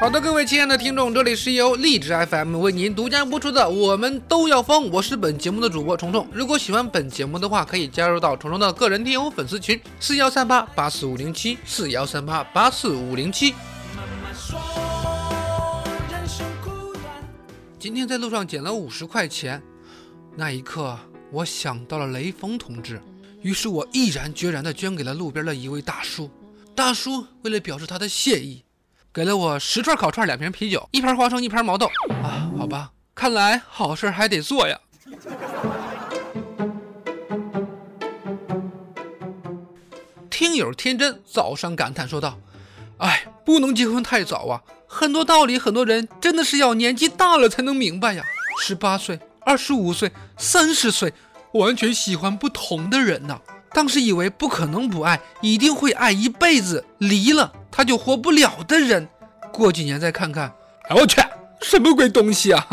好的，各位亲爱的听众，这里是由荔枝 FM 为您独家播出的《我们都要疯》，我是本节目的主播虫虫。如果喜欢本节目的话，可以加入到虫虫的个人听友粉丝群：四幺三八八四五零七四幺三八八四五零七。今天在路上捡了五十块钱，那一刻我想到了雷锋同志，于是我毅然决然地捐给了路边的一位大叔。大叔为了表示他的谢意，给了我十串烤串、两瓶啤酒、一盘花生、一盘毛豆。啊，好吧，看来好事还得做呀。听友天真早上感叹说道：“哎，不能结婚太早啊，很多道理，很多人真的是要年纪大了才能明白呀。十八岁、二十五岁、三十岁，完全喜欢不同的人呐。当时以为不可能不爱，一定会爱一辈子，离了他就活不了的人，过几年再看看，哎我去，什么鬼东西啊！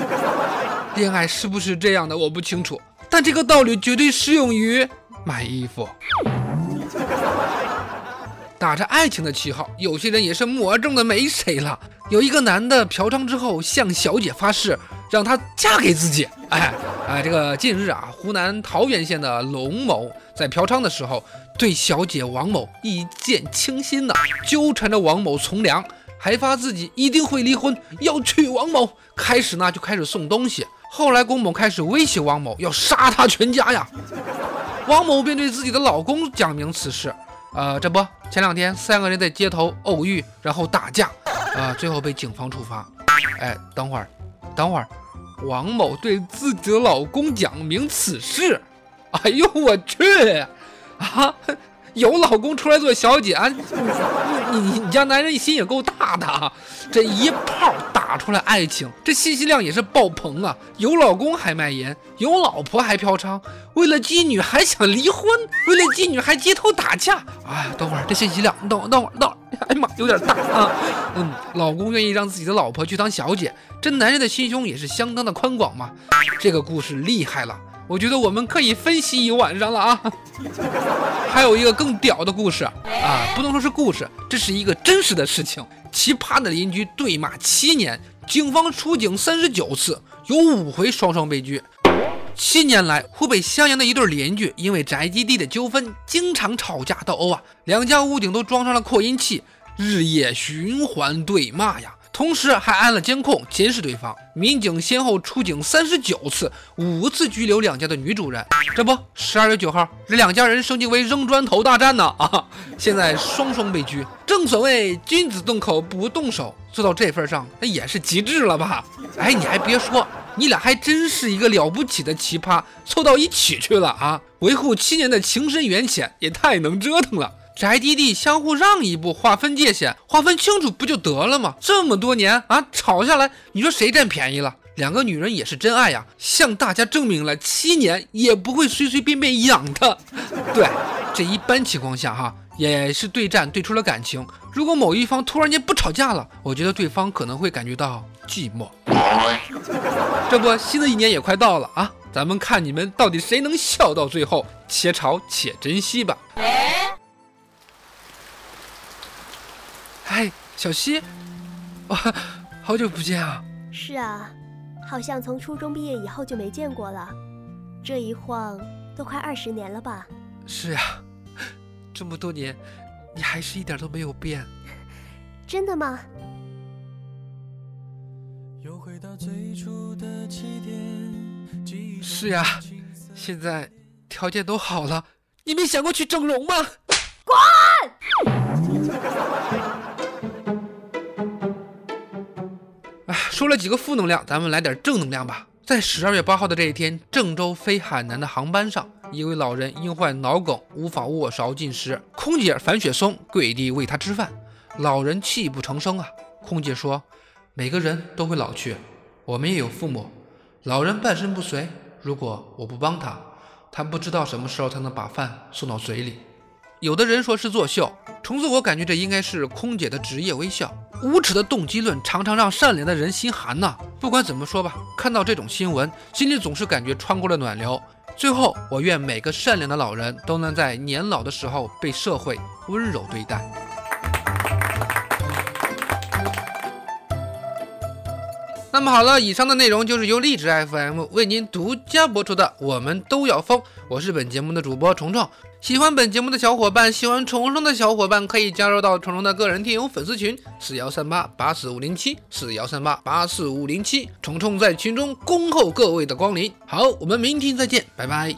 恋爱是不是这样的？我不清楚，但这个道理绝对适用于买衣服。打着爱情的旗号，有些人也是魔怔的没谁了。有一个男的嫖娼之后向小姐发誓，让她嫁给自己。哎哎，这个近日啊，湖南桃源县的龙某在嫖娼的时候，对小姐王某一见倾心呐，纠缠着王某从良，还发自己一定会离婚，要娶王某。开始呢就开始送东西，后来龚某开始威胁王某要杀他全家呀。王某便对自己的老公讲明此事。呃，这不，前两天三个人在街头偶遇，然后打架，啊，最后被警方处罚。哎，等会儿，等会儿，王某对自己的老公讲明此事。哎呦我去！啊，有老公出来做小姐啊？你你你家男人心也够大的啊！这一炮打出来爱情，这信息量也是爆棚啊！有老公还卖淫，有老婆还嫖娼，为了妓女还想离婚，为了妓女还街头打架。哎，等会儿这信息量，等等会儿等会儿，哎呀妈，有点大啊！嗯，老公愿意让自己的老婆去当小姐，这男人的心胸也是相当的宽广嘛。这个故事厉害了，我觉得我们可以分析一晚上了啊！还有一个更屌的故事啊，不能说是故事，这是一个真实的事情。奇葩的邻居对骂七年，警方出警三十九次，有五回双双被拘。七年来，湖北襄阳的一对邻居因为宅基地的纠纷，经常吵架斗殴啊，两家屋顶都装上了扩音器，日夜循环对骂呀。同时还安了监控监视对方，民警先后出警三十九次，五次拘留两家的女主人。这不，十二月九号，这两家人升级为扔砖头大战呢 啊！现在双双被拘。正所谓君子动口不动手，做到这份上，那也是极致了吧？哎，你还别说，你俩还真是一个了不起的奇葩，凑到一起去了啊！维护七年的情深缘浅，也太能折腾了。宅基地相互让一步，划分界限，划分清楚不就得了吗？这么多年啊，吵下来，你说谁占便宜了？两个女人也是真爱呀，向大家证明了七年也不会随随便便养的。对，这一般情况下哈，也是对战对出了感情。如果某一方突然间不吵架了，我觉得对方可能会感觉到寂寞。这不，新的一年也快到了啊，咱们看你们到底谁能笑到最后，且吵且珍惜吧。小西，哇，好久不见啊！是啊，好像从初中毕业以后就没见过了，这一晃都快二十年了吧？是啊，这么多年，你还是一点都没有变。真的吗？是呀，现在条件都好了，你没想过去整容吗？滚！说了几个负能量，咱们来点正能量吧。在十二月八号的这一天，郑州飞海南的航班上，一位老人因患脑梗无法握勺进食，空姐樊雪松跪地喂他吃饭，老人泣不成声啊。空姐说：“每个人都会老去，我们也有父母。老人半身不遂，如果我不帮他，他不知道什么时候才能把饭送到嘴里。有的人说是作秀，虫子，我感觉这应该是空姐的职业微笑。无耻的动机论常常让善良的人心寒呐。不管怎么说吧，看到这种新闻，心里总是感觉穿过了暖流。最后，我愿每个善良的老人都能在年老的时候被社会温柔对待。那么好了，以上的内容就是由荔枝 FM 为您独家播出的《我们都要疯》，我是本节目的主播虫虫。喜欢本节目的小伙伴，喜欢虫虫的小伙伴可以加入到虫虫的个人听友粉丝群四幺三八八四五零七四幺三八八四五零七，虫虫在群中恭候各位的光临。好，我们明天再见，拜拜。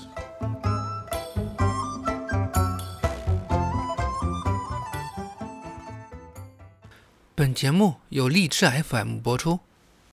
本节目由荔枝 FM 播出。